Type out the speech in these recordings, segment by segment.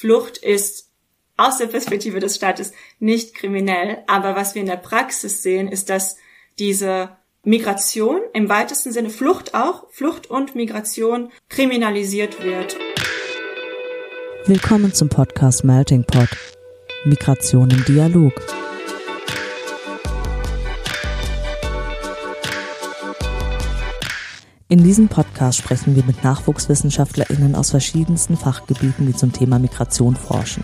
Flucht ist aus der Perspektive des Staates nicht kriminell. Aber was wir in der Praxis sehen, ist, dass diese Migration im weitesten Sinne Flucht auch, Flucht und Migration kriminalisiert wird. Willkommen zum Podcast Melting Pot. Migration im Dialog. In diesem Podcast sprechen wir mit NachwuchswissenschaftlerInnen aus verschiedensten Fachgebieten, die zum Thema Migration forschen.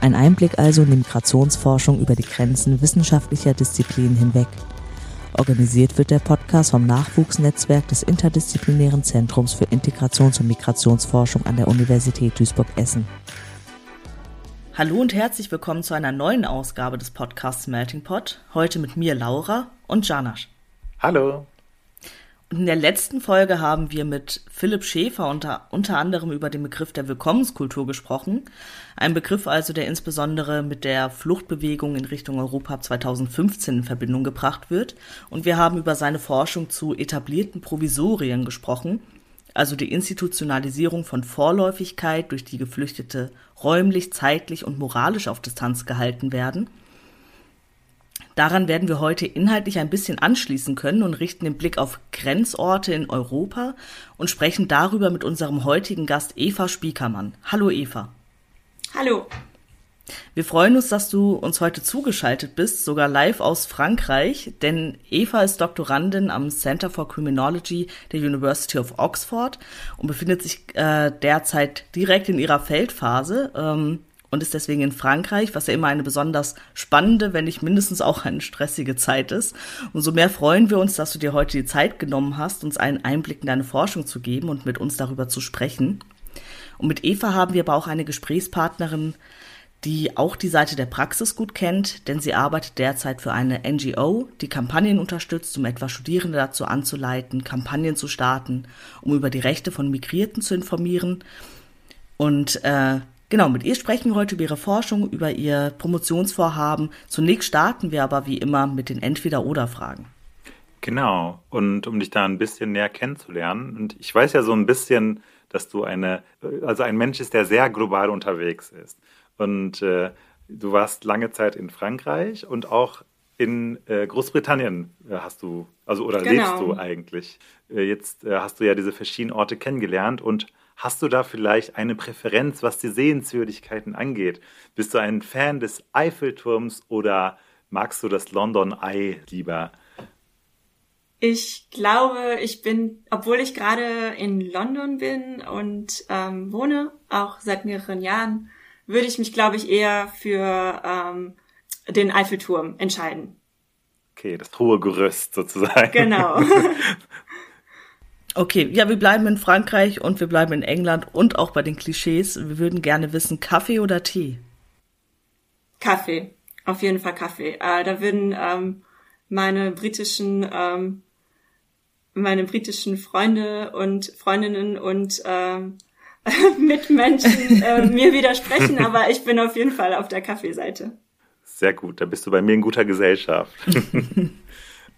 Ein Einblick also in die Migrationsforschung über die Grenzen wissenschaftlicher Disziplinen hinweg. Organisiert wird der Podcast vom Nachwuchsnetzwerk des Interdisziplinären Zentrums für Integrations- und Migrationsforschung an der Universität Duisburg-Essen. Hallo und herzlich willkommen zu einer neuen Ausgabe des Podcasts Melting Pot. Heute mit mir Laura und Janasch. Hallo. In der letzten Folge haben wir mit Philipp Schäfer unter, unter anderem über den Begriff der Willkommenskultur gesprochen. Ein Begriff also, der insbesondere mit der Fluchtbewegung in Richtung Europa 2015 in Verbindung gebracht wird. Und wir haben über seine Forschung zu etablierten Provisorien gesprochen, also die Institutionalisierung von Vorläufigkeit, durch die Geflüchtete räumlich, zeitlich und moralisch auf Distanz gehalten werden – Daran werden wir heute inhaltlich ein bisschen anschließen können und richten den Blick auf Grenzorte in Europa und sprechen darüber mit unserem heutigen Gast Eva Spiekermann. Hallo Eva. Hallo. Wir freuen uns, dass du uns heute zugeschaltet bist, sogar live aus Frankreich, denn Eva ist Doktorandin am Center for Criminology der University of Oxford und befindet sich äh, derzeit direkt in ihrer Feldphase. Ähm, und ist deswegen in Frankreich, was ja immer eine besonders spannende, wenn nicht mindestens auch eine stressige Zeit ist. Umso mehr freuen wir uns, dass du dir heute die Zeit genommen hast, uns einen Einblick in deine Forschung zu geben und mit uns darüber zu sprechen. Und mit Eva haben wir aber auch eine Gesprächspartnerin, die auch die Seite der Praxis gut kennt, denn sie arbeitet derzeit für eine NGO, die Kampagnen unterstützt, um etwa Studierende dazu anzuleiten, Kampagnen zu starten, um über die Rechte von Migrierten zu informieren. Und äh, Genau, mit ihr sprechen wir heute über ihre Forschung, über ihr Promotionsvorhaben. Zunächst starten wir aber wie immer mit den Entweder-Oder-Fragen. Genau, und um dich da ein bisschen näher kennenzulernen, und ich weiß ja so ein bisschen, dass du eine, also ein Mensch ist, der sehr global unterwegs ist. Und äh, du warst lange Zeit in Frankreich und auch in äh, Großbritannien äh, hast du, also oder genau. lebst du eigentlich. Äh, jetzt äh, hast du ja diese verschiedenen Orte kennengelernt und Hast du da vielleicht eine Präferenz, was die Sehenswürdigkeiten angeht? Bist du ein Fan des Eiffelturms oder magst du das London Eye lieber? Ich glaube, ich bin, obwohl ich gerade in London bin und ähm, wohne, auch seit mehreren Jahren, würde ich mich, glaube ich, eher für ähm, den Eiffelturm entscheiden. Okay, das hohe Gerüst sozusagen. Genau. Okay, ja, wir bleiben in Frankreich und wir bleiben in England und auch bei den Klischees. Wir würden gerne wissen, Kaffee oder Tee? Kaffee, auf jeden Fall Kaffee. Äh, da würden ähm, meine britischen ähm, meine britischen Freunde und Freundinnen und ähm, Mitmenschen äh, mir widersprechen, aber ich bin auf jeden Fall auf der Kaffeeseite. Sehr gut, da bist du bei mir in guter Gesellschaft.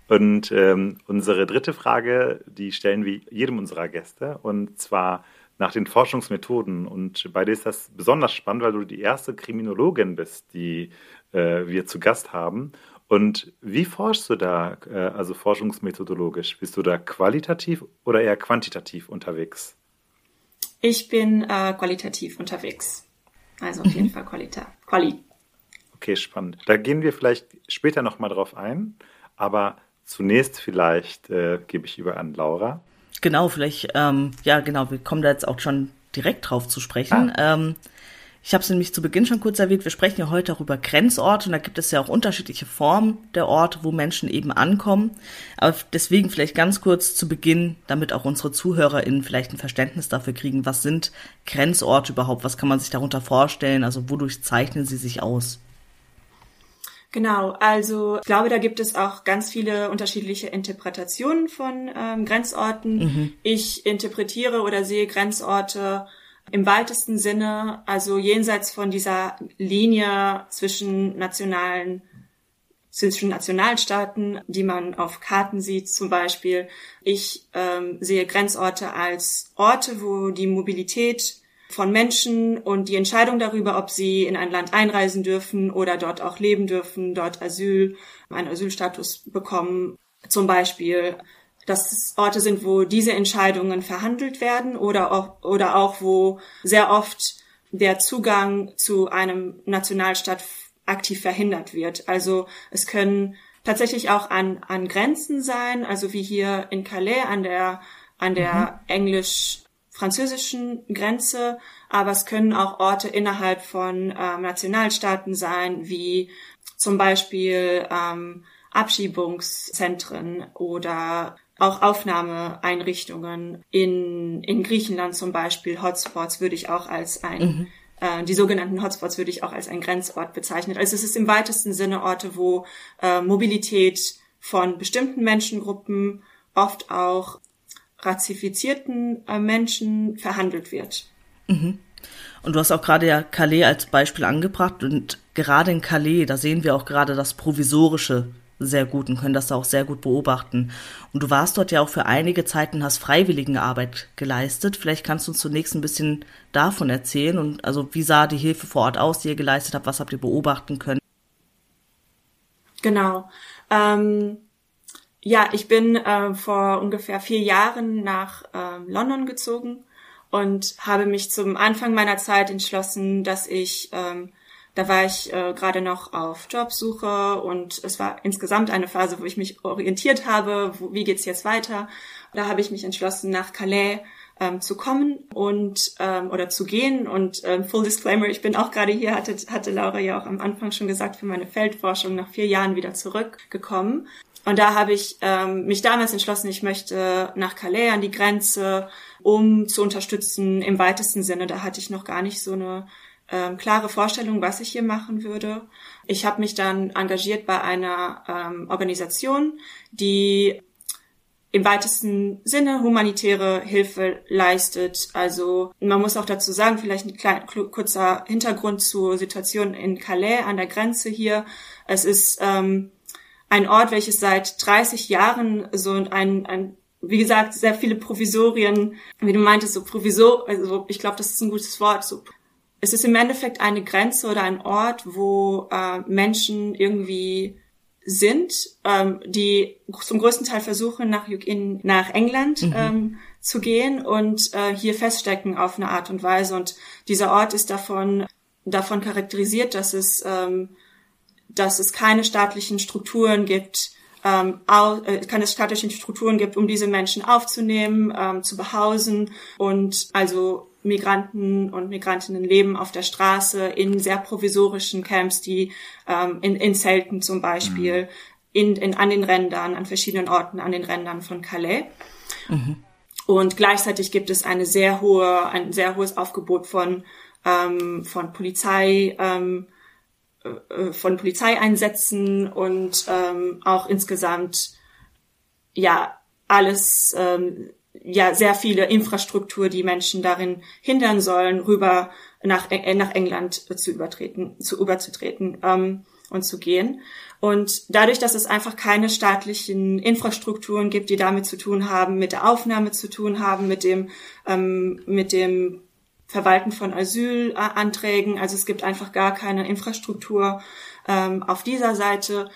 Und ähm, unsere dritte Frage, die stellen wir jedem unserer Gäste und zwar nach den Forschungsmethoden. Und bei dir ist das besonders spannend, weil du die erste Kriminologin bist, die äh, wir zu Gast haben. Und wie forschst du da, äh, also forschungsmethodologisch? Bist du da qualitativ oder eher quantitativ unterwegs? Ich bin äh, qualitativ unterwegs. Also auf jeden. Fall Qualita. Quali. Okay, spannend. Da gehen wir vielleicht später nochmal drauf ein. Aber Zunächst vielleicht äh, gebe ich über an Laura. Genau, vielleicht, ähm, ja genau, wir kommen da jetzt auch schon direkt drauf zu sprechen. Ah. Ähm, ich habe es nämlich zu Beginn schon kurz erwähnt, wir sprechen ja heute auch über Grenzorte und da gibt es ja auch unterschiedliche Formen der Orte, wo Menschen eben ankommen. Aber deswegen vielleicht ganz kurz zu Beginn, damit auch unsere ZuhörerInnen vielleicht ein Verständnis dafür kriegen, was sind Grenzorte überhaupt, was kann man sich darunter vorstellen, also wodurch zeichnen sie sich aus? Genau, also ich glaube, da gibt es auch ganz viele unterschiedliche Interpretationen von ähm, Grenzorten. Mhm. Ich interpretiere oder sehe Grenzorte im weitesten Sinne, also jenseits von dieser Linie zwischen nationalen zwischen Nationalstaaten, die man auf Karten sieht zum Beispiel. Ich ähm, sehe Grenzorte als Orte, wo die Mobilität von Menschen und die Entscheidung darüber, ob sie in ein Land einreisen dürfen oder dort auch leben dürfen, dort Asyl, einen Asylstatus bekommen, zum Beispiel, dass es Orte sind, wo diese Entscheidungen verhandelt werden oder auch, oder auch wo sehr oft der Zugang zu einem Nationalstaat aktiv verhindert wird. Also es können tatsächlich auch an, an Grenzen sein, also wie hier in Calais an der, an der mhm. Englisch-französischen Grenze, aber es können auch Orte innerhalb von ähm, Nationalstaaten sein, wie zum Beispiel ähm, Abschiebungszentren oder auch Aufnahmeeinrichtungen in, in Griechenland zum Beispiel, Hotspots würde ich auch als ein, mhm. äh, die sogenannten Hotspots würde ich auch als ein Grenzort bezeichnen. Also es ist im weitesten Sinne Orte, wo äh, Mobilität von bestimmten Menschengruppen, oft auch rassifizierten äh, Menschen verhandelt wird. Mhm. Und du hast auch gerade ja Calais als Beispiel angebracht und gerade in Calais, da sehen wir auch gerade das Provisorische sehr gut und können das da auch sehr gut beobachten. Und du warst dort ja auch für einige Zeit und hast Freiwilligenarbeit geleistet. Vielleicht kannst du uns zunächst ein bisschen davon erzählen und also wie sah die Hilfe vor Ort aus, die ihr geleistet habt, was habt ihr beobachten können? Genau. Ähm, ja, ich bin äh, vor ungefähr vier Jahren nach äh, London gezogen und habe mich zum Anfang meiner Zeit entschlossen, dass ich ähm, da war ich äh, gerade noch auf Jobsuche und es war insgesamt eine Phase, wo ich mich orientiert habe, wo, wie geht's jetzt weiter. Da habe ich mich entschlossen, nach Calais ähm, zu kommen und ähm, oder zu gehen. Und ähm, Full Disclaimer, ich bin auch gerade hier, hatte, hatte Laura ja auch am Anfang schon gesagt, für meine Feldforschung nach vier Jahren wieder zurückgekommen. Und da habe ich ähm, mich damals entschlossen, ich möchte nach Calais an die Grenze, um zu unterstützen im weitesten Sinne. Da hatte ich noch gar nicht so eine ähm, klare Vorstellung, was ich hier machen würde. Ich habe mich dann engagiert bei einer ähm, Organisation, die im weitesten Sinne humanitäre Hilfe leistet. Also man muss auch dazu sagen, vielleicht ein kleiner, kurzer Hintergrund zur Situation in Calais an der Grenze hier. Es ist ähm, ein Ort, welches seit 30 Jahren so ein, ein wie gesagt, sehr viele Provisorien, wie du meintest, so Provisor, also ich glaube, das ist ein gutes Wort, so es ist im Endeffekt eine Grenze oder ein Ort, wo äh, Menschen irgendwie sind, ähm, die zum größten Teil versuchen, nach, in, nach England mhm. ähm, zu gehen und äh, hier feststecken auf eine Art und Weise. Und dieser Ort ist davon, davon charakterisiert, dass es, ähm, dass es keine staatlichen Strukturen gibt, ähm, äh, keine staatlichen Strukturen gibt, um diese Menschen aufzunehmen, ähm, zu behausen und also Migranten und Migrantinnen leben auf der Straße in sehr provisorischen Camps, die ähm, in, in Zelten zum Beispiel, mhm. in, in, an den Rändern, an verschiedenen Orten an den Rändern von Calais. Mhm. Und gleichzeitig gibt es eine sehr hohe, ein sehr hohes Aufgebot von, ähm, von Polizei, ähm, äh, von Polizeieinsätzen und ähm, auch insgesamt ja alles ähm, ja sehr viele Infrastruktur, die Menschen darin hindern sollen, rüber nach, äh, nach England zu übertreten, zu überzutreten ähm, und zu gehen. Und dadurch, dass es einfach keine staatlichen Infrastrukturen gibt, die damit zu tun haben, mit der Aufnahme zu tun haben, mit dem ähm, mit dem Verwalten von Asylanträgen, also es gibt einfach gar keine Infrastruktur ähm, auf dieser Seite,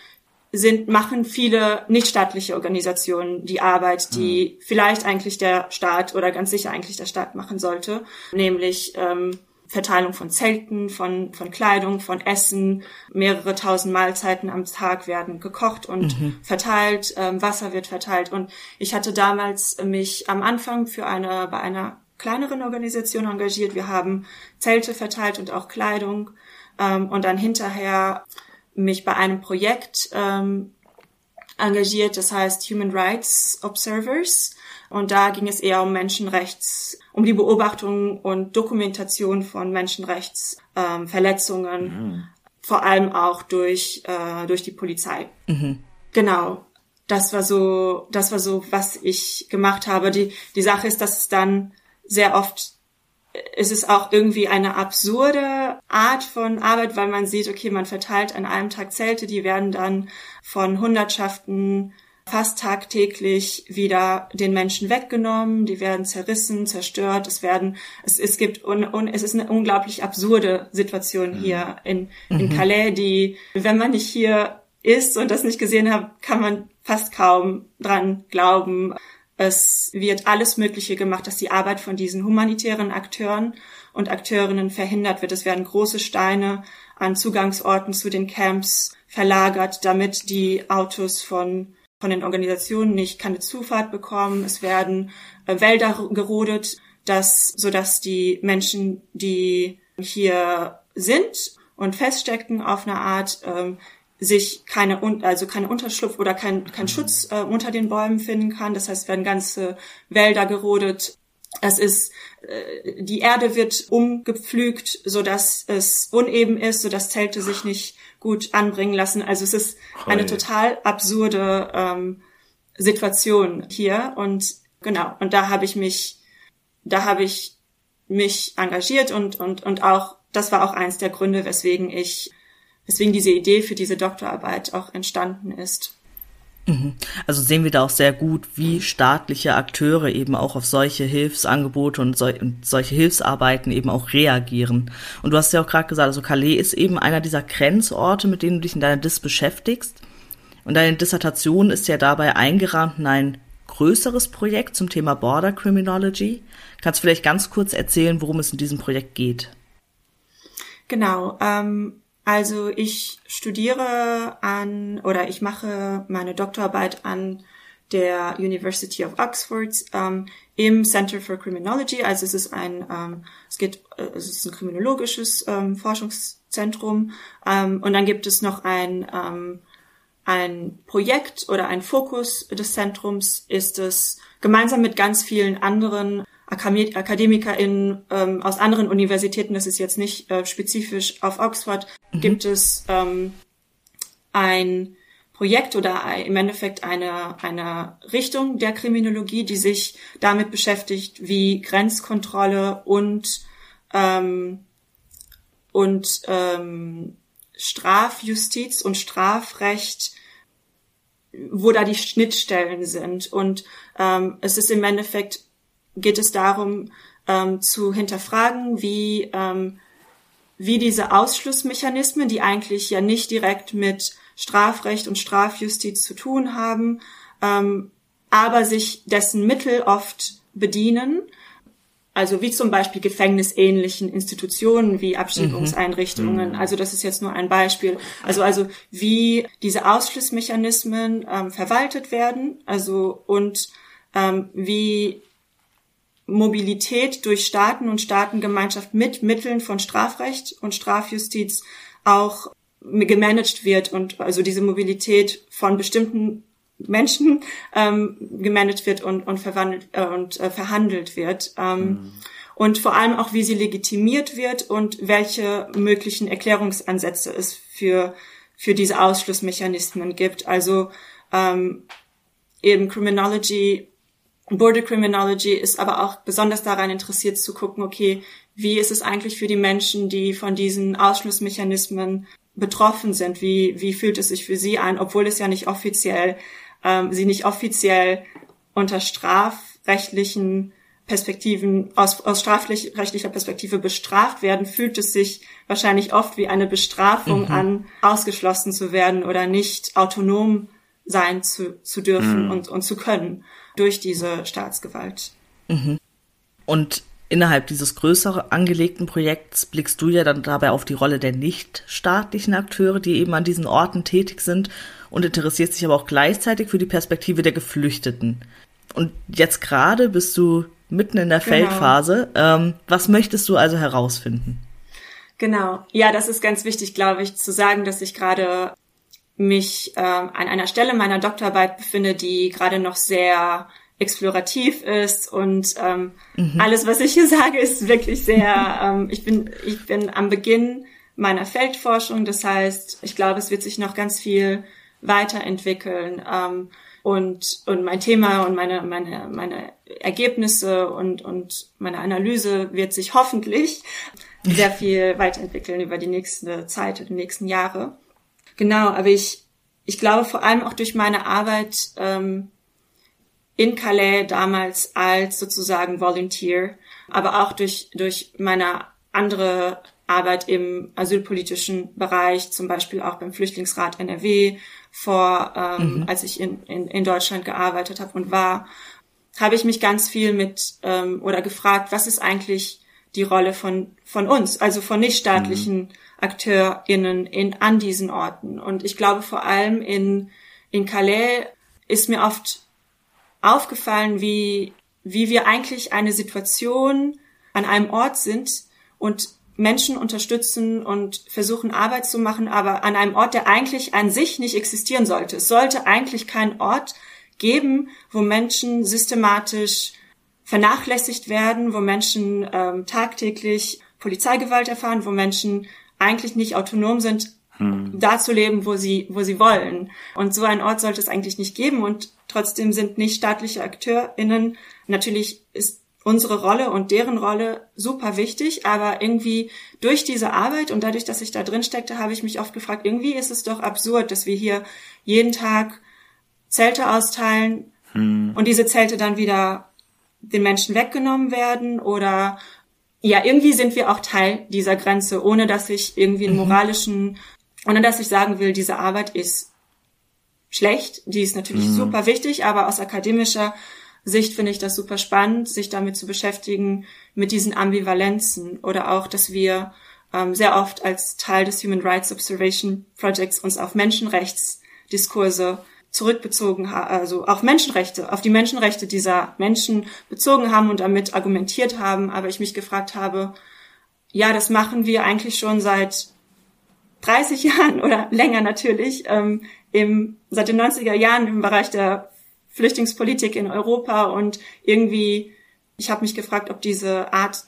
sind, machen viele nichtstaatliche Organisationen die Arbeit, die mhm. vielleicht eigentlich der Staat oder ganz sicher eigentlich der Staat machen sollte, nämlich ähm, Verteilung von Zelten, von, von Kleidung, von Essen. Mehrere tausend Mahlzeiten am Tag werden gekocht und mhm. verteilt, ähm, Wasser wird verteilt. Und ich hatte damals mich am Anfang für eine, bei einer kleineren Organisation engagiert. Wir haben Zelte verteilt und auch Kleidung. Ähm, und dann hinterher mich bei einem Projekt ähm, engagiert, das heißt Human Rights Observers. Und da ging es eher um Menschenrechts, um die Beobachtung und Dokumentation von Menschenrechtsverletzungen, ähm, mhm. vor allem auch durch, äh, durch die Polizei. Mhm. Genau. Das war so, das war so, was ich gemacht habe. Die, die Sache ist, dass es dann sehr oft es ist auch irgendwie eine absurde Art von Arbeit, weil man sieht, okay, man verteilt an einem Tag Zelte, die werden dann von Hundertschaften fast tagtäglich wieder den Menschen weggenommen, die werden zerrissen, zerstört, es werden, es, es gibt, un, un, es ist eine unglaublich absurde Situation mhm. hier in, in mhm. Calais, die, wenn man nicht hier ist und das nicht gesehen hat, kann man fast kaum dran glauben. Es wird alles Mögliche gemacht, dass die Arbeit von diesen humanitären Akteuren und Akteurinnen verhindert wird. Es werden große Steine an Zugangsorten zu den Camps verlagert, damit die Autos von von den Organisationen nicht keine Zufahrt bekommen. Es werden äh, Wälder gerodet, dass, so dass die Menschen, die hier sind und feststecken auf eine Art, ähm, sich keine, also keine Unterschlupf oder kein, kein Schutz äh, unter den Bäumen finden kann. Das heißt, werden ganze Wälder gerodet. Es ist, äh, die Erde wird umgepflügt, so dass es uneben ist, so dass Zelte sich nicht gut anbringen lassen. Also es ist eine total absurde ähm, Situation hier und genau. Und da habe ich mich, da habe ich mich engagiert und und und auch das war auch eins der Gründe, weswegen ich, weswegen diese Idee für diese Doktorarbeit auch entstanden ist. Mhm. Also sehen wir da auch sehr gut, wie staatliche Akteure eben auch auf solche Hilfsangebote und, sol und solche Hilfsarbeiten eben auch reagieren. Und du hast ja auch gerade gesagt, also Calais ist eben einer dieser Grenzorte, mit denen du dich in deiner Dis beschäftigst. Und deine Dissertation ist ja dabei eingerahmt in ein größeres Projekt zum Thema Border Criminology. Kannst du vielleicht ganz kurz erzählen, worum es in diesem Projekt geht? Genau. Ähm, also ich studiere an oder ich mache meine Doktorarbeit an der University of Oxford ähm, im Center for Criminology. Also es ist ein, ähm, es geht, äh, es ist ein kriminologisches ähm, Forschungszentrum. Ähm, und dann gibt es noch ein ähm, ein Projekt oder ein Fokus des Zentrums ist es gemeinsam mit ganz vielen anderen AkademikerInnen ähm, aus anderen Universitäten, das ist jetzt nicht äh, spezifisch auf Oxford, mhm. gibt es ähm, ein Projekt oder im Endeffekt eine, eine Richtung der Kriminologie, die sich damit beschäftigt, wie Grenzkontrolle und, ähm, und ähm, Strafjustiz und Strafrecht wo da die Schnittstellen sind. Und ähm, es ist im Endeffekt geht es darum, ähm, zu hinterfragen, wie, ähm, wie diese Ausschlussmechanismen, die eigentlich ja nicht direkt mit Strafrecht und Strafjustiz zu tun haben, ähm, aber sich dessen Mittel oft bedienen, also wie zum Beispiel gefängnisähnlichen Institutionen wie Abschiebungseinrichtungen. Mhm. Also das ist jetzt nur ein Beispiel. Also also wie diese Ausschlussmechanismen ähm, verwaltet werden, also und ähm, wie Mobilität durch Staaten und Staatengemeinschaft mit Mitteln von Strafrecht und Strafjustiz auch gemanagt wird und also diese Mobilität von bestimmten Menschen ähm, gemanagt wird und, und verwandelt äh, und äh, verhandelt wird. Ähm, mhm. Und vor allem auch, wie sie legitimiert wird und welche möglichen Erklärungsansätze es für, für diese Ausschlussmechanismen gibt. Also ähm, eben Criminology Border Criminology ist aber auch besonders daran interessiert zu gucken, okay, wie ist es eigentlich für die Menschen, die von diesen Ausschlussmechanismen betroffen sind? Wie, wie fühlt es sich für sie an, obwohl es ja nicht offiziell, ähm, sie nicht offiziell unter strafrechtlichen Perspektiven, aus, aus strafrechtlicher Perspektive bestraft werden, fühlt es sich wahrscheinlich oft wie eine Bestrafung mhm. an, ausgeschlossen zu werden oder nicht autonom sein zu, zu dürfen mhm. und, und zu können durch diese Staatsgewalt. Mhm. Und innerhalb dieses größer angelegten Projekts blickst du ja dann dabei auf die Rolle der nichtstaatlichen Akteure, die eben an diesen Orten tätig sind und interessierst dich aber auch gleichzeitig für die Perspektive der Geflüchteten. Und jetzt gerade bist du mitten in der genau. Feldphase. Ähm, was möchtest du also herausfinden? Genau. Ja, das ist ganz wichtig, glaube ich, zu sagen, dass ich gerade mich äh, an einer Stelle meiner Doktorarbeit befinde, die gerade noch sehr explorativ ist und ähm, mhm. alles, was ich hier sage, ist wirklich sehr. ähm, ich bin ich bin am Beginn meiner Feldforschung, das heißt, ich glaube, es wird sich noch ganz viel weiterentwickeln ähm, und und mein Thema und meine meine meine Ergebnisse und und meine Analyse wird sich hoffentlich sehr viel weiterentwickeln über die nächste Zeit, die nächsten Jahre. Genau, aber ich, ich glaube vor allem auch durch meine Arbeit ähm, in Calais damals als sozusagen Volunteer, aber auch durch, durch meine andere Arbeit im asylpolitischen Bereich, zum Beispiel auch beim Flüchtlingsrat NRW, vor, ähm, mhm. als ich in, in, in Deutschland gearbeitet habe und war, habe ich mich ganz viel mit ähm, oder gefragt, was ist eigentlich die Rolle von, von uns, also von nichtstaatlichen mhm. AkteurInnen in, an diesen Orten. Und ich glaube vor allem in, in Calais ist mir oft aufgefallen, wie, wie wir eigentlich eine Situation an einem Ort sind und Menschen unterstützen und versuchen Arbeit zu machen, aber an einem Ort, der eigentlich an sich nicht existieren sollte. Es sollte eigentlich keinen Ort geben, wo Menschen systematisch vernachlässigt werden, wo Menschen ähm, tagtäglich Polizeigewalt erfahren, wo Menschen eigentlich nicht autonom sind, hm. da zu leben, wo sie, wo sie wollen. Und so einen Ort sollte es eigentlich nicht geben. Und trotzdem sind nicht staatliche AkteurInnen, natürlich ist unsere Rolle und deren Rolle super wichtig, aber irgendwie durch diese Arbeit und dadurch, dass ich da drin steckte, habe ich mich oft gefragt, irgendwie ist es doch absurd, dass wir hier jeden Tag Zelte austeilen hm. und diese Zelte dann wieder den Menschen weggenommen werden oder ja, irgendwie sind wir auch Teil dieser Grenze, ohne dass ich irgendwie einen mhm. moralischen, ohne dass ich sagen will, diese Arbeit ist schlecht. Die ist natürlich mhm. super wichtig, aber aus akademischer Sicht finde ich das super spannend, sich damit zu beschäftigen, mit diesen Ambivalenzen oder auch, dass wir ähm, sehr oft als Teil des Human Rights Observation Projects uns auf Menschenrechtsdiskurse zurückbezogen also auf Menschenrechte, auf die Menschenrechte dieser Menschen bezogen haben und damit argumentiert haben, aber ich mich gefragt habe, ja, das machen wir eigentlich schon seit 30 Jahren oder länger natürlich, ähm, im, seit den 90er Jahren im Bereich der Flüchtlingspolitik in Europa. Und irgendwie, ich habe mich gefragt, ob diese Art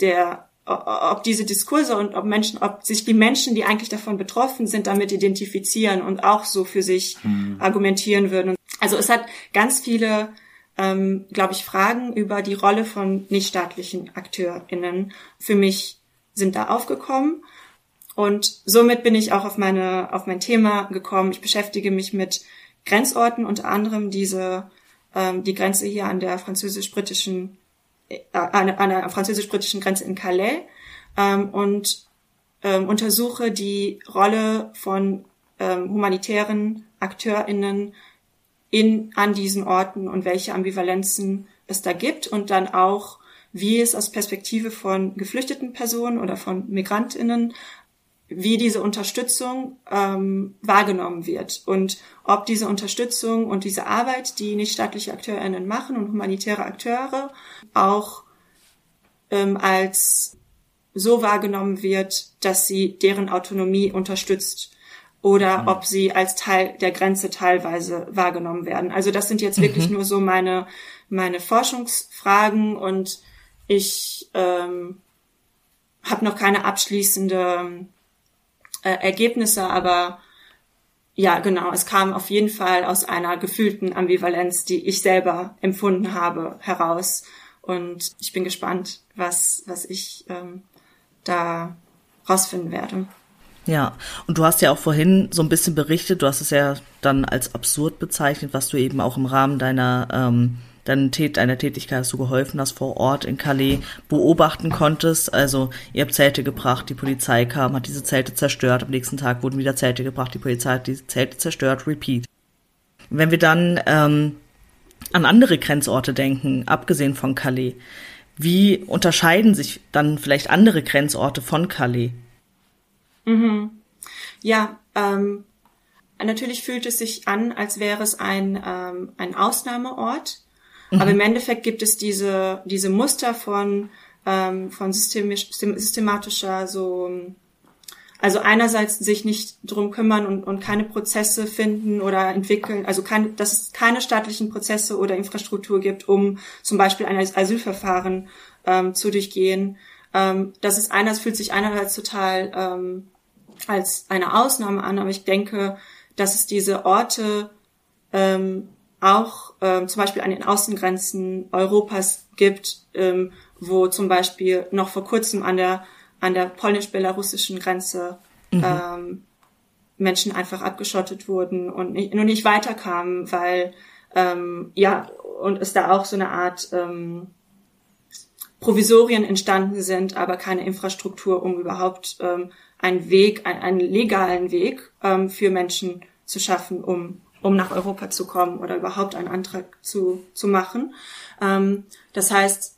der ob diese Diskurse und ob Menschen, ob sich die Menschen, die eigentlich davon betroffen sind, damit identifizieren und auch so für sich mhm. argumentieren würden. Also es hat ganz viele, ähm, glaube ich, Fragen über die Rolle von nichtstaatlichen AkteurInnen für mich sind da aufgekommen. Und somit bin ich auch auf meine, auf mein Thema gekommen. Ich beschäftige mich mit Grenzorten, unter anderem diese, ähm, die Grenze hier an der französisch-britischen an, an der französisch-britischen Grenze in Calais ähm, und ähm, untersuche die Rolle von ähm, humanitären AkteurInnen in, an diesen Orten und welche Ambivalenzen es da gibt und dann auch, wie es aus Perspektive von geflüchteten Personen oder von MigrantInnen wie diese Unterstützung ähm, wahrgenommen wird und ob diese Unterstützung und diese Arbeit, die nicht staatliche AkteurInnen machen und humanitäre Akteure auch ähm, als so wahrgenommen wird, dass sie deren Autonomie unterstützt oder mhm. ob sie als Teil der Grenze teilweise wahrgenommen werden. Also das sind jetzt mhm. wirklich nur so meine meine Forschungsfragen und ich ähm, habe noch keine abschließende äh, Ergebnisse, aber ja, genau, es kam auf jeden Fall aus einer gefühlten Ambivalenz, die ich selber empfunden habe, heraus. Und ich bin gespannt, was, was ich ähm, da rausfinden werde. Ja, und du hast ja auch vorhin so ein bisschen berichtet, du hast es ja dann als absurd bezeichnet, was du eben auch im Rahmen deiner ähm, deiner Tätigkeit, dass du geholfen hast, vor Ort in Calais beobachten konntest. Also ihr habt Zelte gebracht, die Polizei kam, hat diese Zelte zerstört, am nächsten Tag wurden wieder Zelte gebracht, die Polizei hat diese Zelte zerstört, repeat. Wenn wir dann ähm, an andere Grenzorte denken, abgesehen von Calais, wie unterscheiden sich dann vielleicht andere Grenzorte von Calais? Mhm. Ja, ähm, natürlich fühlt es sich an, als wäre es ein, ähm, ein Ausnahmeort. Mhm. Aber im Endeffekt gibt es diese, diese Muster von, ähm, von systemisch, systematischer so, also einerseits sich nicht drum kümmern und, und keine Prozesse finden oder entwickeln, also kein, dass es keine staatlichen Prozesse oder Infrastruktur gibt, um zum Beispiel ein Asylverfahren ähm, zu durchgehen. Ähm, das ist einerseits fühlt sich einerseits total ähm, als eine Ausnahme an, aber ich denke, dass es diese Orte ähm, auch ähm, zum Beispiel an den Außengrenzen Europas gibt, ähm, wo zum Beispiel noch vor kurzem an der an der polnisch-belarussischen Grenze mhm. ähm, Menschen einfach abgeschottet wurden und nicht, nur nicht weiterkamen, weil ähm, ja und es da auch so eine Art ähm, Provisorien entstanden sind, aber keine Infrastruktur, um überhaupt ähm, einen Weg, einen, einen legalen Weg ähm, für Menschen zu schaffen, um um nach Europa zu kommen oder überhaupt einen Antrag zu zu machen. Ähm, das heißt,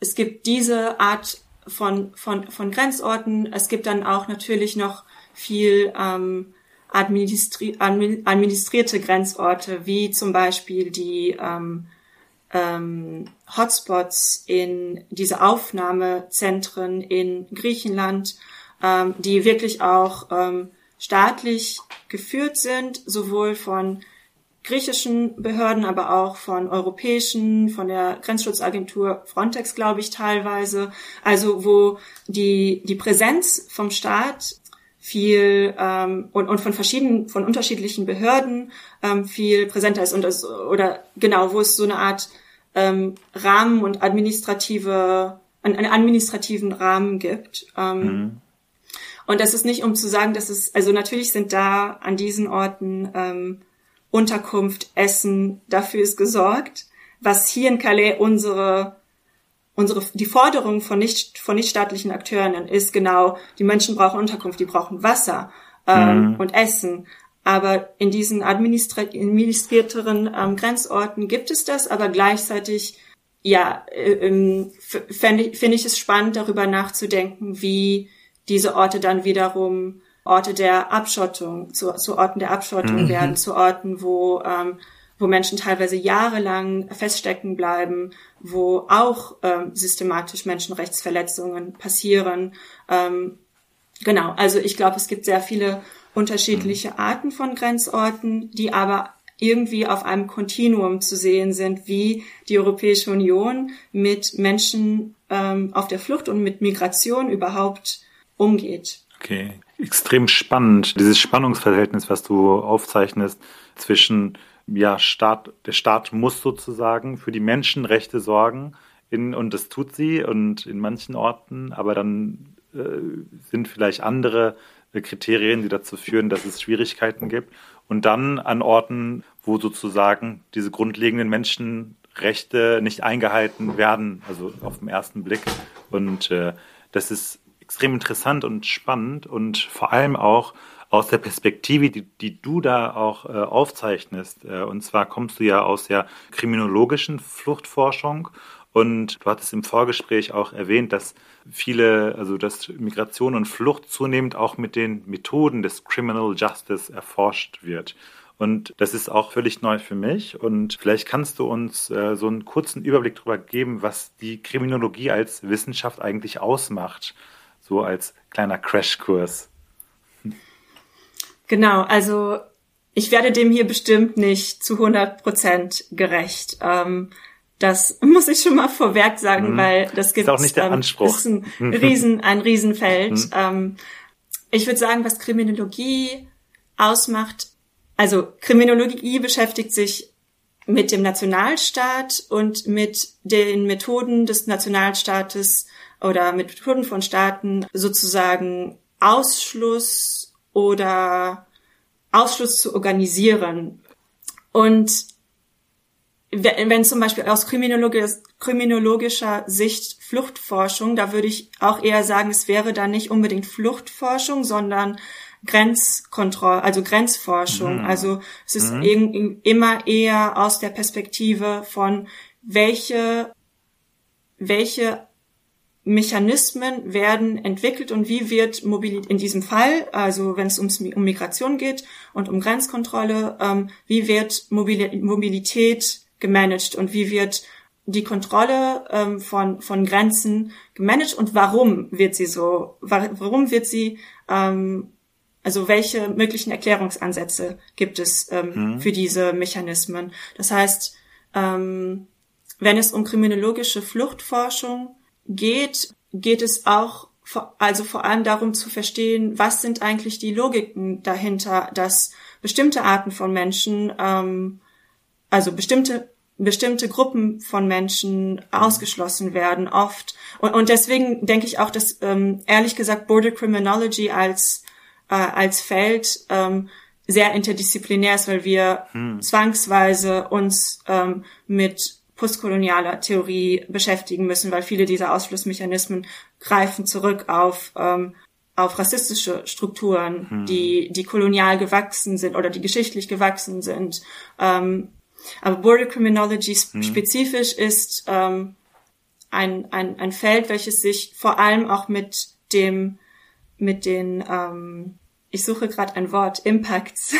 es gibt diese Art von von von Grenzorten. Es gibt dann auch natürlich noch viel ähm, administri administrierte Grenzorte, wie zum Beispiel die ähm, ähm, Hotspots in diese Aufnahmezentren in Griechenland, ähm, die wirklich auch ähm, staatlich geführt sind, sowohl von griechischen Behörden, aber auch von europäischen, von der Grenzschutzagentur Frontex, glaube ich, teilweise. Also wo die, die Präsenz vom Staat viel ähm, und, und von verschiedenen, von unterschiedlichen Behörden ähm, viel präsenter ist und das, oder genau, wo es so eine Art ähm, Rahmen und administrative, einen administrativen Rahmen gibt. Ähm, mhm. Und das ist nicht, um zu sagen, dass es, also natürlich sind da an diesen Orten ähm, Unterkunft, Essen, dafür ist gesorgt. Was hier in Calais unsere unsere, die Forderung von nicht, von nichtstaatlichen Akteuren ist genau, die Menschen brauchen Unterkunft, die brauchen Wasser ähm, mhm. und Essen. Aber in diesen administrierteren ähm, Grenzorten gibt es das, aber gleichzeitig, ja, äh, ähm, finde ich, find ich es spannend, darüber nachzudenken, wie diese Orte dann wiederum Orte der Abschottung, zu, zu Orten der Abschottung mhm. werden, zu Orten, wo ähm, wo Menschen teilweise jahrelang feststecken bleiben, wo auch ähm, systematisch Menschenrechtsverletzungen passieren. Ähm, genau, also ich glaube, es gibt sehr viele unterschiedliche mhm. Arten von Grenzorten, die aber irgendwie auf einem Kontinuum zu sehen sind, wie die Europäische Union mit Menschen ähm, auf der Flucht und mit Migration überhaupt umgeht. Okay, extrem spannend, dieses Spannungsverhältnis, was du aufzeichnest zwischen ja, Staat, der Staat muss sozusagen für die Menschenrechte sorgen. In, und das tut sie und in manchen Orten, aber dann äh, sind vielleicht andere äh, Kriterien, die dazu führen, dass es Schwierigkeiten gibt. Und dann an Orten, wo sozusagen diese grundlegenden Menschenrechte nicht eingehalten werden, also auf den ersten Blick. Und äh, das ist extrem interessant und spannend und vor allem auch aus der Perspektive, die, die du da auch äh, aufzeichnest. Äh, und zwar kommst du ja aus der kriminologischen Fluchtforschung und du hattest im Vorgespräch auch erwähnt, dass viele, also dass Migration und Flucht zunehmend auch mit den Methoden des Criminal Justice erforscht wird. Und das ist auch völlig neu für mich. Und vielleicht kannst du uns äh, so einen kurzen Überblick darüber geben, was die Kriminologie als Wissenschaft eigentlich ausmacht. So als kleiner Crashkurs. Genau, also ich werde dem hier bestimmt nicht zu 100 Prozent gerecht. Ähm, das muss ich schon mal vorweg sagen, mhm. weil das gibt ist auch nicht der ähm, Anspruch. Ist ein Riesen, ein Riesenfeld. Mhm. Ähm, ich würde sagen, was Kriminologie ausmacht, also Kriminologie beschäftigt sich mit dem Nationalstaat und mit den Methoden des Nationalstaates oder mit Methoden von Staaten sozusagen Ausschluss oder Ausschluss zu organisieren. Und wenn zum Beispiel aus kriminologischer Sicht Fluchtforschung, da würde ich auch eher sagen, es wäre da nicht unbedingt Fluchtforschung, sondern Grenzkontrolle, also Grenzforschung. Mhm. Also es ist mhm. immer eher aus der Perspektive von welche, welche Mechanismen werden entwickelt und wie wird Mobilität in diesem Fall, also wenn es ums, um Migration geht und um Grenzkontrolle, ähm, wie wird Mobilität gemanagt und wie wird die Kontrolle ähm, von, von Grenzen gemanagt und warum wird sie so, warum wird sie, ähm, also welche möglichen Erklärungsansätze gibt es ähm, mhm. für diese Mechanismen. Das heißt, ähm, wenn es um kriminologische Fluchtforschung geht, geht es auch also vor allem darum zu verstehen, was sind eigentlich die Logiken dahinter, dass bestimmte Arten von Menschen, ähm, also bestimmte bestimmte Gruppen von Menschen ausgeschlossen werden oft und, und deswegen denke ich auch, dass ähm, ehrlich gesagt Border Criminology als äh, als Feld ähm, sehr interdisziplinär ist, weil wir hm. zwangsweise uns ähm, mit postkolonialer Theorie beschäftigen müssen, weil viele dieser Ausschlussmechanismen greifen zurück auf ähm, auf rassistische Strukturen, hm. die die kolonial gewachsen sind oder die geschichtlich gewachsen sind. Ähm, aber Border Criminology hm. spezifisch ist ähm, ein, ein, ein Feld, welches sich vor allem auch mit dem mit den ähm, ich suche gerade ein Wort Impacts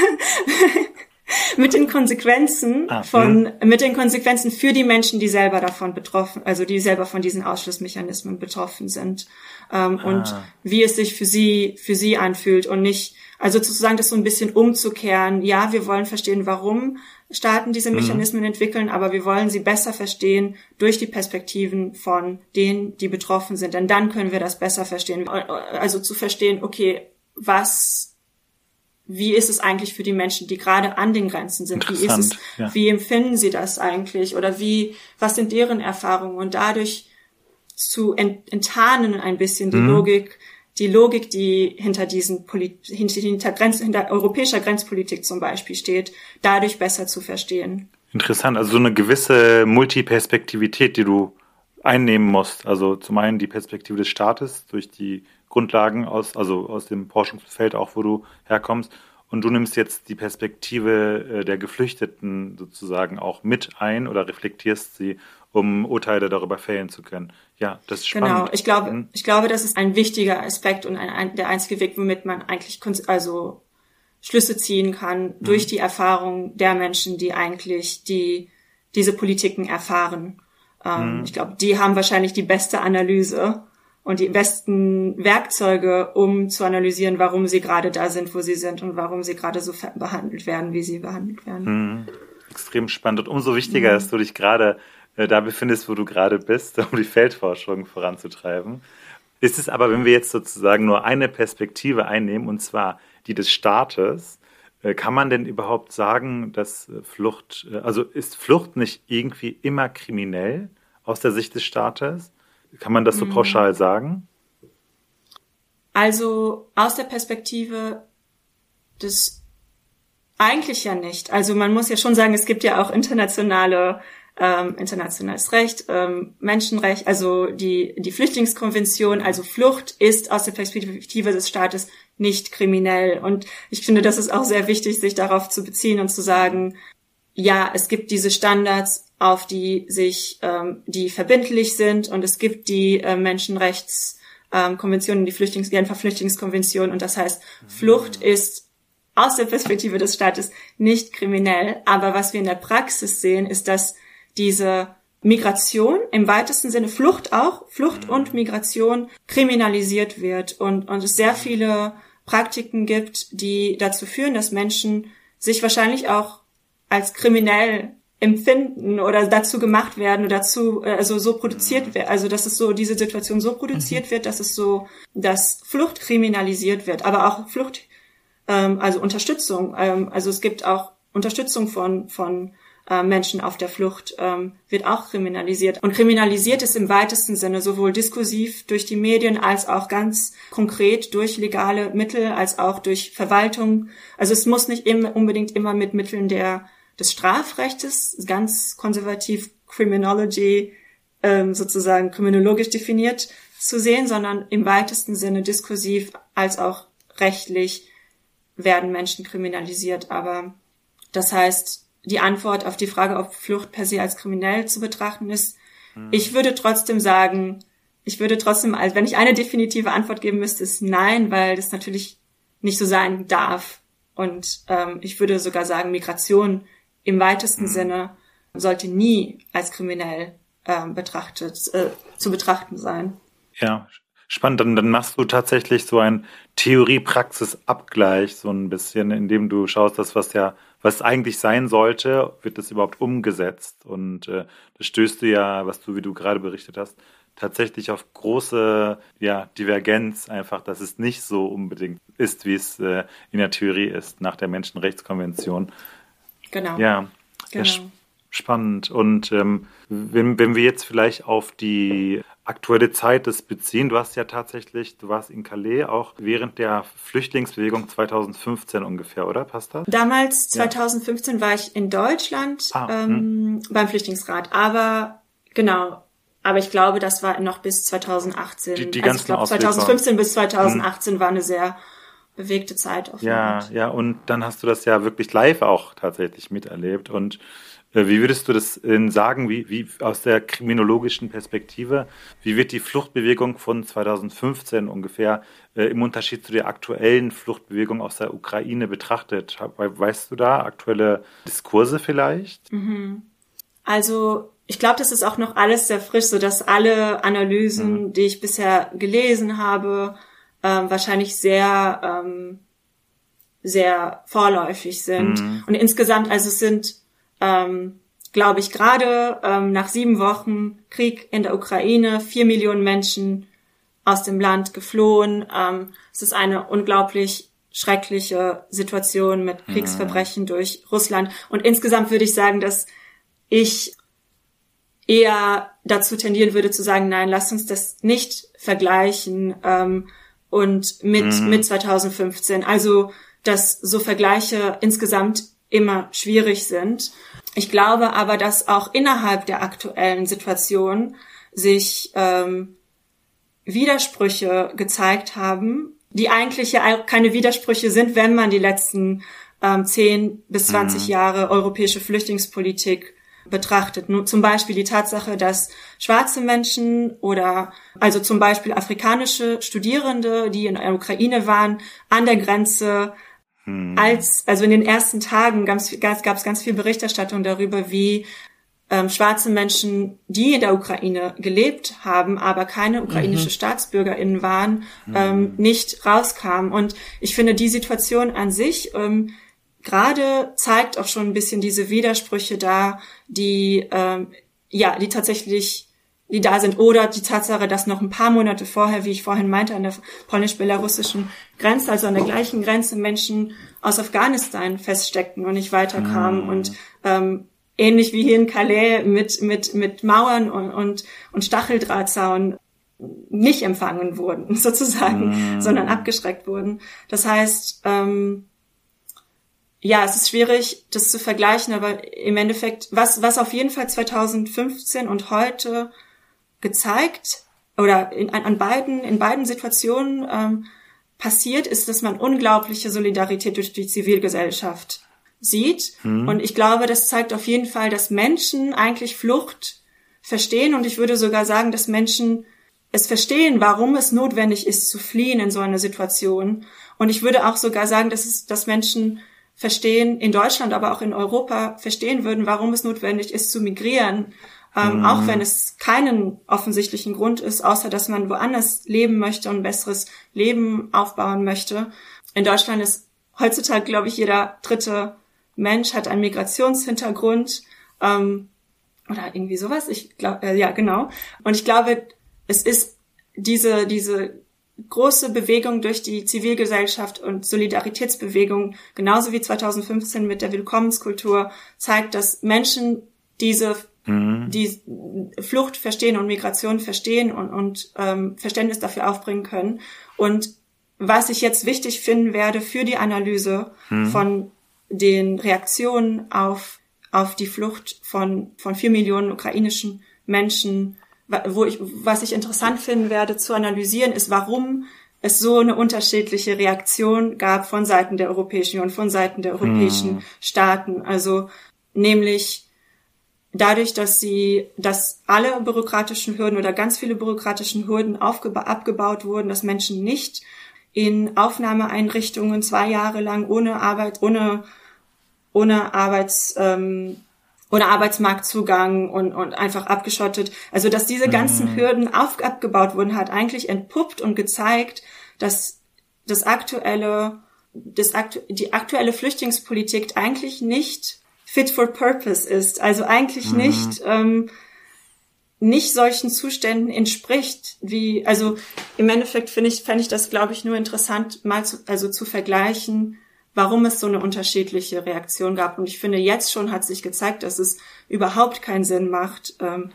mit den Konsequenzen ah, von, mh. mit den Konsequenzen für die Menschen, die selber davon betroffen, also die selber von diesen Ausschlussmechanismen betroffen sind, ähm, ah. und wie es sich für sie, für sie anfühlt und nicht, also sozusagen das so ein bisschen umzukehren. Ja, wir wollen verstehen, warum Staaten diese mhm. Mechanismen mhm. entwickeln, aber wir wollen sie besser verstehen durch die Perspektiven von denen, die betroffen sind. Denn dann können wir das besser verstehen. Also zu verstehen, okay, was wie ist es eigentlich für die Menschen, die gerade an den Grenzen sind? Wie ist es, ja. wie empfinden sie das eigentlich? Oder wie, was sind deren Erfahrungen? Und dadurch zu enttarnen ein bisschen die mhm. Logik, die Logik, die hinter diesen hinter, hinter, Grenz, hinter europäischer Grenzpolitik zum Beispiel steht, dadurch besser zu verstehen. Interessant, also so eine gewisse Multiperspektivität, die du einnehmen musst. Also zum einen die Perspektive des Staates durch die Grundlagen aus, also aus dem Forschungsfeld auch, wo du herkommst. Und du nimmst jetzt die Perspektive äh, der Geflüchteten sozusagen auch mit ein oder reflektierst sie, um Urteile darüber fällen zu können. Ja, das ist spannend. Genau, ich glaube, mhm. ich glaube, das ist ein wichtiger Aspekt und ein, der einzige Weg, womit man eigentlich also Schlüsse ziehen kann mhm. durch die Erfahrung der Menschen, die eigentlich die diese Politiken erfahren. Ähm, mhm. Ich glaube, die haben wahrscheinlich die beste Analyse und die besten Werkzeuge, um zu analysieren, warum sie gerade da sind, wo sie sind und warum sie gerade so behandelt werden, wie sie behandelt werden. Mhm. Extrem spannend und umso wichtiger, mhm. dass du dich gerade da befindest, wo du gerade bist, um die Feldforschung voranzutreiben. Ist es aber, wenn wir jetzt sozusagen nur eine Perspektive einnehmen, und zwar die des Staates, äh, kann man denn überhaupt sagen, dass äh, Flucht, äh, also ist Flucht nicht irgendwie immer kriminell aus der Sicht des Staates? Kann man das so mhm. pauschal sagen? Also aus der Perspektive des eigentlich ja nicht. Also man muss ja schon sagen, es gibt ja auch internationale ähm, internationales Recht, ähm, Menschenrecht, also die die Flüchtlingskonvention, also Flucht ist aus der Perspektive des Staates nicht kriminell. Und ich finde, das ist auch sehr wichtig, sich darauf zu beziehen und zu sagen, ja, es gibt diese Standards, auf die sich, ähm, die verbindlich sind. Und es gibt die äh, Menschenrechtskonventionen, ähm, die Flüchtlings, die Flüchtlingskonvention. Und das heißt, Flucht ist aus der Perspektive des Staates nicht kriminell, aber was wir in der Praxis sehen, ist, dass diese Migration im weitesten Sinne Flucht auch, Flucht und Migration kriminalisiert wird und, und es sehr viele Praktiken gibt, die dazu führen, dass Menschen sich wahrscheinlich auch als kriminell empfinden oder dazu gemacht werden oder dazu also so produziert wird also dass es so diese Situation so produziert mhm. wird dass es so dass Flucht kriminalisiert wird aber auch Flucht ähm, also Unterstützung ähm, also es gibt auch Unterstützung von von äh, Menschen auf der Flucht ähm, wird auch kriminalisiert und kriminalisiert ist im weitesten Sinne sowohl diskursiv durch die Medien als auch ganz konkret durch legale Mittel als auch durch Verwaltung also es muss nicht immer unbedingt immer mit Mitteln der des Strafrechtes, ganz konservativ Criminology ähm, sozusagen kriminologisch definiert zu sehen, sondern im weitesten Sinne diskursiv als auch rechtlich werden Menschen kriminalisiert. Aber das heißt, die Antwort auf die Frage, ob Flucht per se als kriminell zu betrachten ist, mhm. ich würde trotzdem sagen, ich würde trotzdem, als wenn ich eine definitive Antwort geben müsste, ist nein, weil das natürlich nicht so sein darf. Und ähm, ich würde sogar sagen, Migration im weitesten mhm. Sinne sollte nie als kriminell äh, betrachtet, äh, zu betrachten sein. Ja, spannend. Dann, dann machst du tatsächlich so ein Theorie-Praxis-Abgleich, so ein bisschen, indem du schaust, dass was ja, was eigentlich sein sollte, wird das überhaupt umgesetzt. Und äh, das stößt du ja, was du, wie du gerade berichtet hast, tatsächlich auf große ja, Divergenz, einfach, dass es nicht so unbedingt ist, wie es äh, in der Theorie ist, nach der Menschenrechtskonvention. Genau. Ja, genau. Ja, Spannend. Und ähm, wenn, wenn wir jetzt vielleicht auf die aktuelle Zeit das beziehen, du hast ja tatsächlich, du warst in Calais auch während der Flüchtlingsbewegung 2015 ungefähr, oder? Passt das? Damals, 2015, ja. war ich in Deutschland ah, ähm, hm. beim Flüchtlingsrat. Aber genau, aber ich glaube, das war noch bis 2018. Die, die also ich glaube, 2015 bis 2018 hm. war eine sehr bewegte Zeit. Auf ja, ja, und dann hast du das ja wirklich live auch tatsächlich miterlebt. Und wie würdest du das äh, sagen, wie, wie aus der kriminologischen Perspektive, wie wird die Fluchtbewegung von 2015 ungefähr äh, im Unterschied zu der aktuellen Fluchtbewegung aus der Ukraine betrachtet? Weißt du da aktuelle Diskurse vielleicht? Mhm. Also ich glaube, das ist auch noch alles sehr frisch, so dass alle Analysen, mhm. die ich bisher gelesen habe, ähm, wahrscheinlich sehr ähm, sehr vorläufig sind. Mhm. Und insgesamt, also es sind ähm, glaube ich, gerade ähm, nach sieben Wochen Krieg in der Ukraine, vier Millionen Menschen aus dem Land geflohen. Ähm, es ist eine unglaublich schreckliche Situation mit Kriegsverbrechen mhm. durch Russland. Und insgesamt würde ich sagen, dass ich eher dazu tendieren würde zu sagen, nein, lass uns das nicht vergleichen ähm, und mit, mhm. mit 2015. Also, dass so Vergleiche insgesamt immer schwierig sind. Ich glaube aber, dass auch innerhalb der aktuellen Situation sich ähm, Widersprüche gezeigt haben, die eigentlich ja keine Widersprüche sind, wenn man die letzten ähm, 10 bis 20 mhm. Jahre europäische Flüchtlingspolitik betrachtet. Nur zum Beispiel die Tatsache, dass schwarze Menschen oder also zum Beispiel afrikanische Studierende, die in der Ukraine waren, an der Grenze hm. Als, also in den ersten Tagen gab es ganz viel Berichterstattung darüber, wie ähm, schwarze Menschen, die in der Ukraine gelebt haben, aber keine ukrainische mhm. StaatsbürgerInnen waren, ähm, mhm. nicht rauskamen. Und ich finde, die Situation an sich ähm, gerade zeigt auch schon ein bisschen diese Widersprüche da, die ähm, ja, die tatsächlich die da sind oder die Tatsache, dass noch ein paar Monate vorher, wie ich vorhin meinte, an der polnisch-belarussischen Grenze, also an der gleichen Grenze Menschen aus Afghanistan feststeckten und nicht weiterkamen mhm. und ähm, ähnlich wie hier in Calais mit mit mit Mauern und und, und Stacheldrahtzaun nicht empfangen wurden sozusagen, mhm. sondern abgeschreckt wurden. Das heißt, ähm, ja, es ist schwierig, das zu vergleichen, aber im Endeffekt, was, was auf jeden Fall 2015 und heute gezeigt oder in, an beiden, in beiden Situationen ähm, passiert, ist, dass man unglaubliche Solidarität durch die Zivilgesellschaft sieht. Mhm. Und ich glaube, das zeigt auf jeden Fall, dass Menschen eigentlich Flucht verstehen. Und ich würde sogar sagen, dass Menschen es verstehen, warum es notwendig ist, zu fliehen in so einer Situation. Und ich würde auch sogar sagen, dass es, dass Menschen verstehen, in Deutschland, aber auch in Europa verstehen würden, warum es notwendig ist, zu migrieren ähm, mhm. Auch wenn es keinen offensichtlichen Grund ist, außer dass man woanders leben möchte und ein besseres Leben aufbauen möchte. In Deutschland ist heutzutage, glaube ich, jeder dritte Mensch hat einen Migrationshintergrund ähm, oder irgendwie sowas. Ich glaube, äh, ja, genau. Und ich glaube, es ist diese, diese große Bewegung durch die Zivilgesellschaft und Solidaritätsbewegung, genauso wie 2015 mit der Willkommenskultur, zeigt, dass Menschen diese mhm. die Flucht verstehen und Migration verstehen und, und ähm, Verständnis dafür aufbringen können. Und was ich jetzt wichtig finden werde für die Analyse mhm. von den Reaktionen auf, auf die Flucht von, von vier Millionen ukrainischen Menschen, wo ich, was ich interessant finden werde zu analysieren, ist, warum es so eine unterschiedliche Reaktion gab von Seiten der Europäischen Union, von Seiten der europäischen mhm. Staaten. Also nämlich dadurch, dass sie, dass alle bürokratischen Hürden oder ganz viele bürokratischen Hürden abgebaut wurden, dass Menschen nicht in Aufnahmeeinrichtungen zwei Jahre lang ohne Arbeit, ohne, ohne Arbeits, ähm, ohne Arbeitsmarktzugang und, und einfach abgeschottet. Also, dass diese ganzen mhm. Hürden auf, abgebaut wurden, hat eigentlich entpuppt und gezeigt, dass das aktuelle, das aktu die aktuelle Flüchtlingspolitik eigentlich nicht fit for purpose ist. Also eigentlich mhm. nicht, ähm, nicht solchen Zuständen entspricht, wie, also im Endeffekt finde ich, fände ich das, glaube ich, nur interessant, mal zu, also zu vergleichen, warum es so eine unterschiedliche Reaktion gab. Und ich finde, jetzt schon hat sich gezeigt, dass es überhaupt keinen Sinn macht, ähm,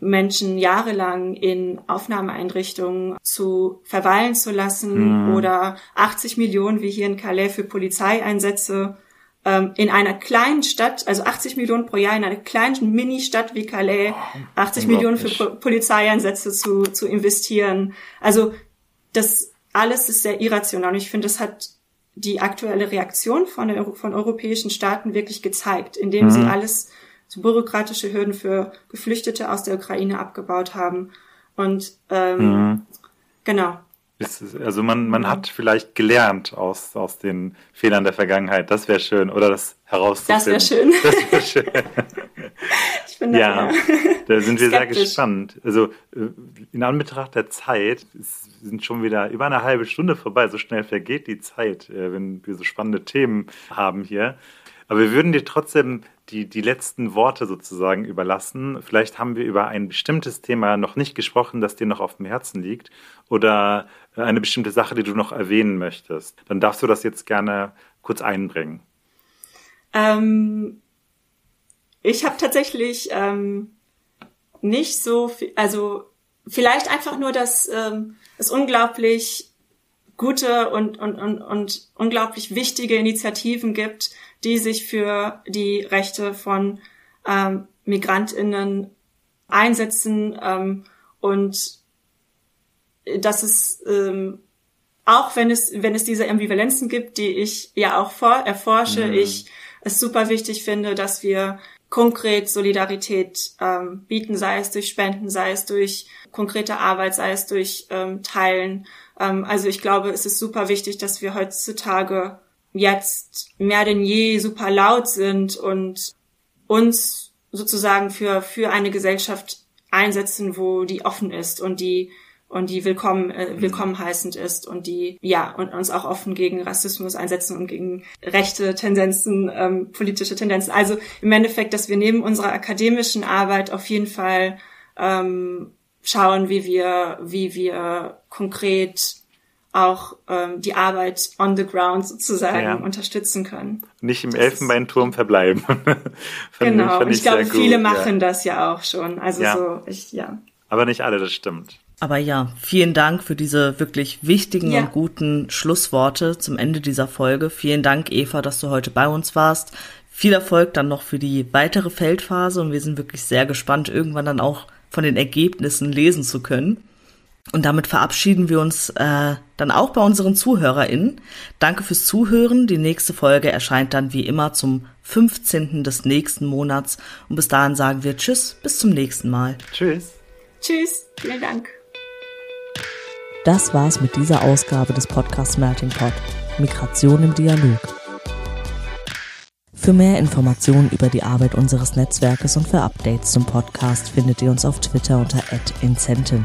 Menschen jahrelang in Aufnahmeeinrichtungen zu verweilen zu lassen mhm. oder 80 Millionen wie hier in Calais für Polizeieinsätze ähm, in einer kleinen Stadt, also 80 Millionen pro Jahr in einer kleinen Mini-Stadt wie Calais, 80 Millionen für po Polizeieinsätze zu, zu investieren. Also das alles ist sehr irrational. Und ich finde, das hat die aktuelle Reaktion von, der, von europäischen Staaten wirklich gezeigt, indem mhm. sie alles so bürokratische Hürden für Geflüchtete aus der Ukraine abgebaut haben. Und ähm, mhm. genau. Also man, man hat vielleicht gelernt aus, aus den Fehlern der Vergangenheit. Das wäre schön. Oder das herauszufinden. Das wäre schön. Das wäre schön. ich bin da, ja, ja. da sind wir Skeptisch. sehr gespannt. Also äh, in Anbetracht der Zeit ist sind schon wieder über eine halbe Stunde vorbei. So schnell vergeht die Zeit, äh, wenn wir so spannende Themen haben hier. Aber wir würden dir trotzdem die, die letzten Worte sozusagen überlassen. Vielleicht haben wir über ein bestimmtes Thema noch nicht gesprochen, das dir noch auf dem Herzen liegt oder eine bestimmte Sache, die du noch erwähnen möchtest. Dann darfst du das jetzt gerne kurz einbringen. Ähm, ich habe tatsächlich ähm, nicht so viel, also vielleicht einfach nur, dass ähm, es unglaublich gute und, und, und, und unglaublich wichtige Initiativen gibt, die sich für die Rechte von ähm, Migrantinnen einsetzen ähm, und dass es ähm, auch wenn es wenn es diese Ambivalenzen gibt, die ich ja auch vor, erforsche, mhm. ich es super wichtig finde, dass wir konkret Solidarität ähm, bieten, sei es durch Spenden, sei es durch konkrete Arbeit, sei es durch ähm, Teilen. Ähm, also ich glaube, es ist super wichtig, dass wir heutzutage jetzt mehr denn je super laut sind und uns sozusagen für, für eine Gesellschaft einsetzen, wo die offen ist und die und die willkommen äh, mhm. willkommen heißend ist und die ja und uns auch offen gegen Rassismus einsetzen und gegen rechte Tendenzen, ähm, politische Tendenzen. Also im Endeffekt, dass wir neben unserer akademischen Arbeit auf jeden Fall ähm, schauen, wie wir wie wir konkret auch ähm, die Arbeit on the ground sozusagen ja. unterstützen können. Nicht im Elfenbeinturm verbleiben. genau, ich, ich glaube, viele gut, machen ja. das ja auch schon. Also ja. so, ich, ja. Aber nicht alle, das stimmt. Aber ja, vielen Dank für diese wirklich wichtigen und guten Schlussworte zum Ende dieser Folge. Vielen Dank, Eva, dass du heute bei uns warst. Viel Erfolg dann noch für die weitere Feldphase und wir sind wirklich sehr gespannt, irgendwann dann auch von den Ergebnissen lesen zu können. Und damit verabschieden wir uns äh, dann auch bei unseren ZuhörerInnen. Danke fürs Zuhören. Die nächste Folge erscheint dann wie immer zum 15. des nächsten Monats. Und bis dahin sagen wir Tschüss, bis zum nächsten Mal. Tschüss. Tschüss, vielen Dank. Das war's mit dieser Ausgabe des Podcasts Melting Pot. Migration im Dialog. Für mehr Informationen über die Arbeit unseres Netzwerkes und für Updates zum Podcast findet ihr uns auf Twitter unter @incenten.